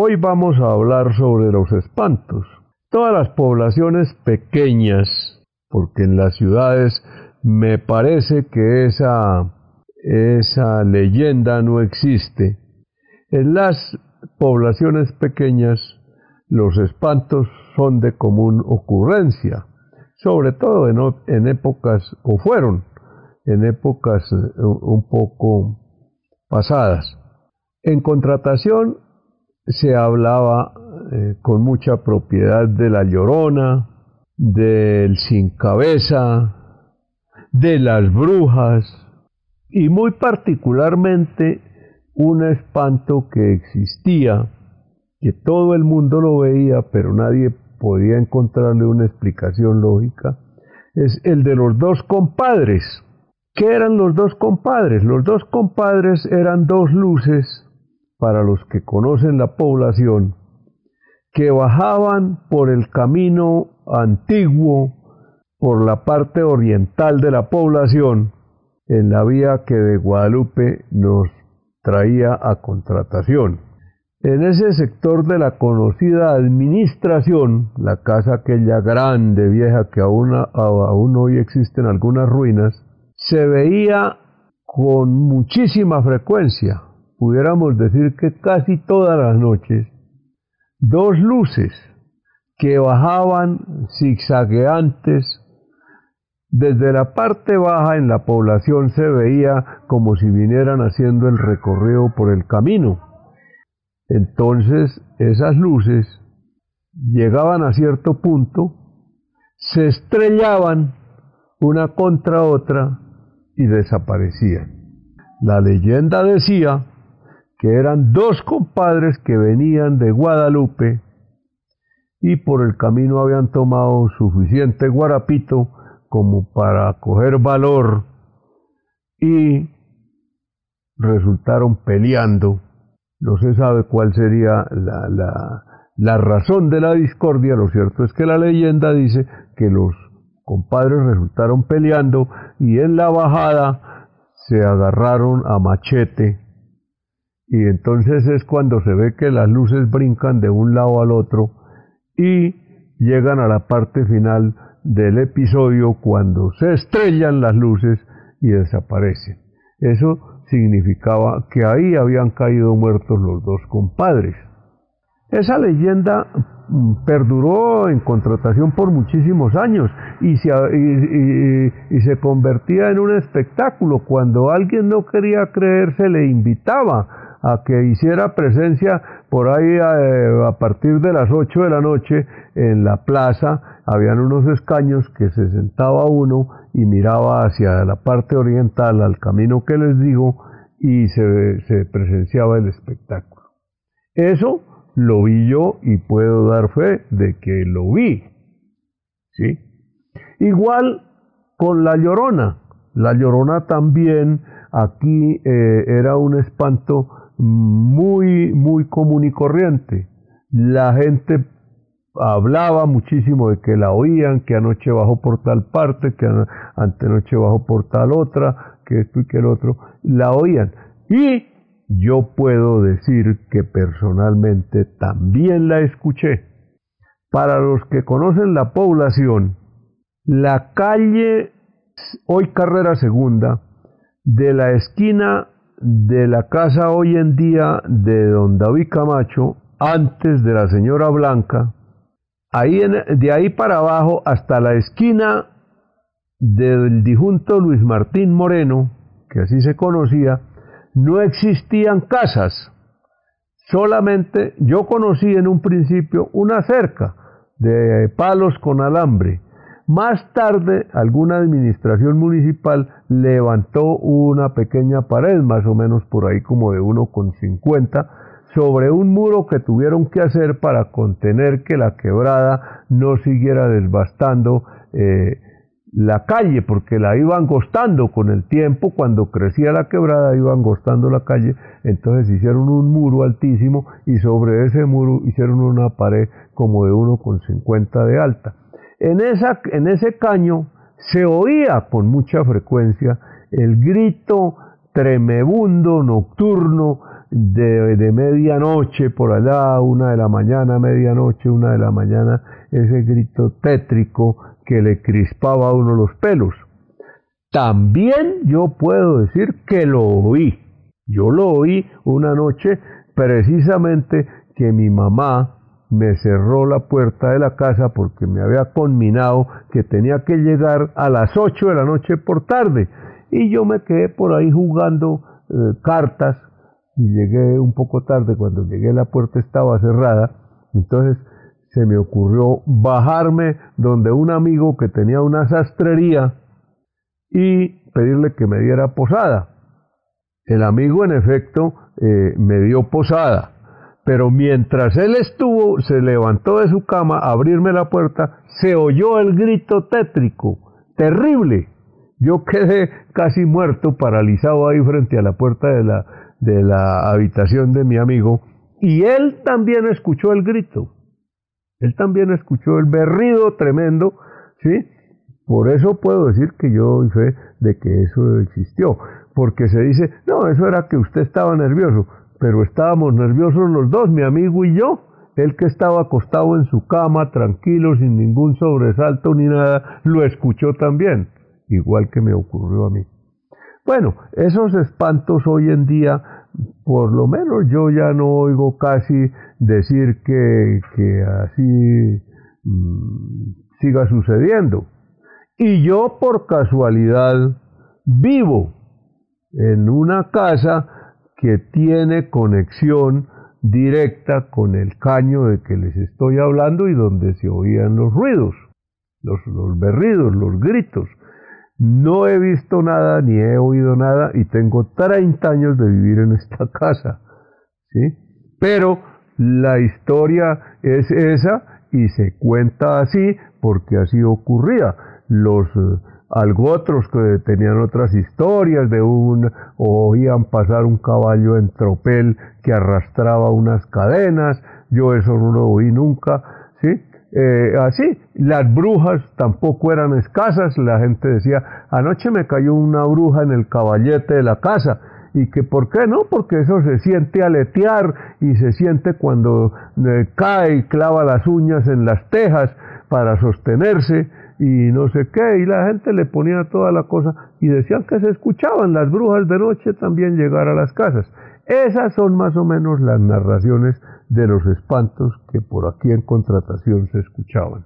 Hoy vamos a hablar sobre los espantos. Todas las poblaciones pequeñas, porque en las ciudades me parece que esa, esa leyenda no existe. En las poblaciones pequeñas los espantos son de común ocurrencia, sobre todo en, en épocas, o fueron en épocas eh, un poco pasadas. En contratación se hablaba eh, con mucha propiedad de la llorona, del sin cabeza, de las brujas y muy particularmente un espanto que existía, que todo el mundo lo veía, pero nadie podía encontrarle una explicación lógica, es el de los dos compadres. ¿Qué eran los dos compadres? Los dos compadres eran dos luces, para los que conocen la población, que bajaban por el camino antiguo, por la parte oriental de la población, en la vía que de Guadalupe nos traía a contratación. En ese sector de la conocida administración, la casa aquella grande, vieja, que aún, hoy existen algunas ruinas, se veía con muchísima frecuencia, pudiéramos decir que casi todas las noches, dos luces que bajaban zigzagueantes desde la parte baja en la población se veía como si vinieran haciendo el recorrido por el camino. Entonces esas luces llegaban a cierto punto, se estrellaban una contra otra y desaparecían. La leyenda decía que eran dos compadres que venían de Guadalupe y por el camino habían tomado suficiente guarapito como para coger valor y resultaron peleando. No se sabe cuál sería la, la, razón de la discordia, lo cierto es que la leyenda dice que los compadres resultaron peleando y en la bajada se agarraron a machete y entonces es cuando se ve que las luces brincan de un lado al otro y llegan a la parte final del episodio cuando se estrellan las luces y desaparecen. Eso significaba que ahí habían caído muertos los dos compadres. Esa leyenda mm, perduró en contratación por muchísimos años y se, y, se, convertía en un espectáculo. Cuando alguien no quería creer, se le invitaba a que hiciera presencia por ahí eh, a, partir de las 8 de la noche en la plaza. Habían unos escaños que se sentaba uno y miraba hacia la parte oriental, al camino que les digo, y se, se presenciaba el espectáculo. Eso lo vi yo y puedo dar fe de que lo vi. ¿Sí? Igual con la llorona. La llorona también aquí eh, era un espanto muy, muy común y corriente. La gente hablaba muchísimo de que la oían, que anoche bajó por tal parte, que antenoche bajó por tal otra, que esto y que el otro, la oían. Y yo puedo decir que personalmente también la escuché. Para los que conocen la población, la calle, hoy carrera segunda, de la esquina de la casa hoy en día de don David Camacho, antes de la señora Blanca, ahí de ahí para abajo hasta la esquina del difunto Luis Martín Moreno, que así se conocía, no existían casas. Solamente yo conocí en un principio una cerca de palos con alambre más tarde, alguna administración municipal levantó una pequeña pared, más o menos por ahí como de 1,50, sobre un muro que tuvieron que hacer para contener que la quebrada no siguiera desbastando eh, la calle, porque la iban gostando con el tiempo, cuando crecía la quebrada iban gostando la calle, entonces hicieron un muro altísimo y sobre ese muro hicieron una pared como de 1,50 de alta. En, esa, en ese caño se oía con mucha frecuencia el grito tremebundo, nocturno de, de medianoche por allá, una de la mañana, medianoche, una de la mañana, ese grito tétrico que le crispaba a uno los pelos. También yo puedo decir que lo oí. Yo lo oí una noche precisamente que mi mamá me cerró la puerta de la casa porque me había conminado que tenía que llegar a las 8 de la noche por tarde. Y yo me quedé por ahí jugando eh, cartas y llegué un poco tarde. Cuando llegué la puerta estaba cerrada. Entonces se me ocurrió bajarme donde un amigo que tenía una sastrería y pedirle que me diera posada. El amigo en efecto eh, me dio posada, pero mientras él estuvo, se levantó de su cama a abrirme la puerta, se oyó el grito tétrico, terrible. Yo quedé casi muerto, paralizado ahí frente a la puerta de la, de la habitación de mi amigo, y él también escuchó el grito. Él también escuchó el berrido tremendo, ¿sí? Por eso puedo decir que yo doy fe de que eso existió, porque se dice, no, eso era que usted estaba nervioso, pero estábamos nerviosos los dos, mi amigo y yo. Él que estaba acostado en su cama, tranquilo, sin ningún sobresalto ni nada, lo escuchó también, igual que me ocurrió a mí. Bueno, esos espantos hoy en día, por lo menos yo ya no oigo casi decir que, que así mm, siga sucediendo. Y yo por casualidad vivo en una casa que tiene conexión directa con el caño de que les estoy hablando y donde se oían los ruidos, los, los berridos, los gritos. No he visto nada ni he oído nada y tengo 30 años de vivir en esta casa. ¿sí? Pero la historia es esa y se cuenta así porque así ocurría los eh, algo otros que tenían otras historias de un oían pasar un caballo en tropel que arrastraba unas cadenas yo eso no lo oí nunca sí eh, así las brujas tampoco eran escasas la gente decía anoche me cayó una bruja en el caballete de la casa y que por qué no, porque eso se siente aletear y se siente cuando eh, cae y clava las uñas en las tejas para sostenerse y no sé qué, y la gente le ponía toda la cosa y decían que se escuchaban las brujas de noche también llegar a las casas. Esas son más o menos las narraciones de los espantos que por aquí en contratación se escuchaban.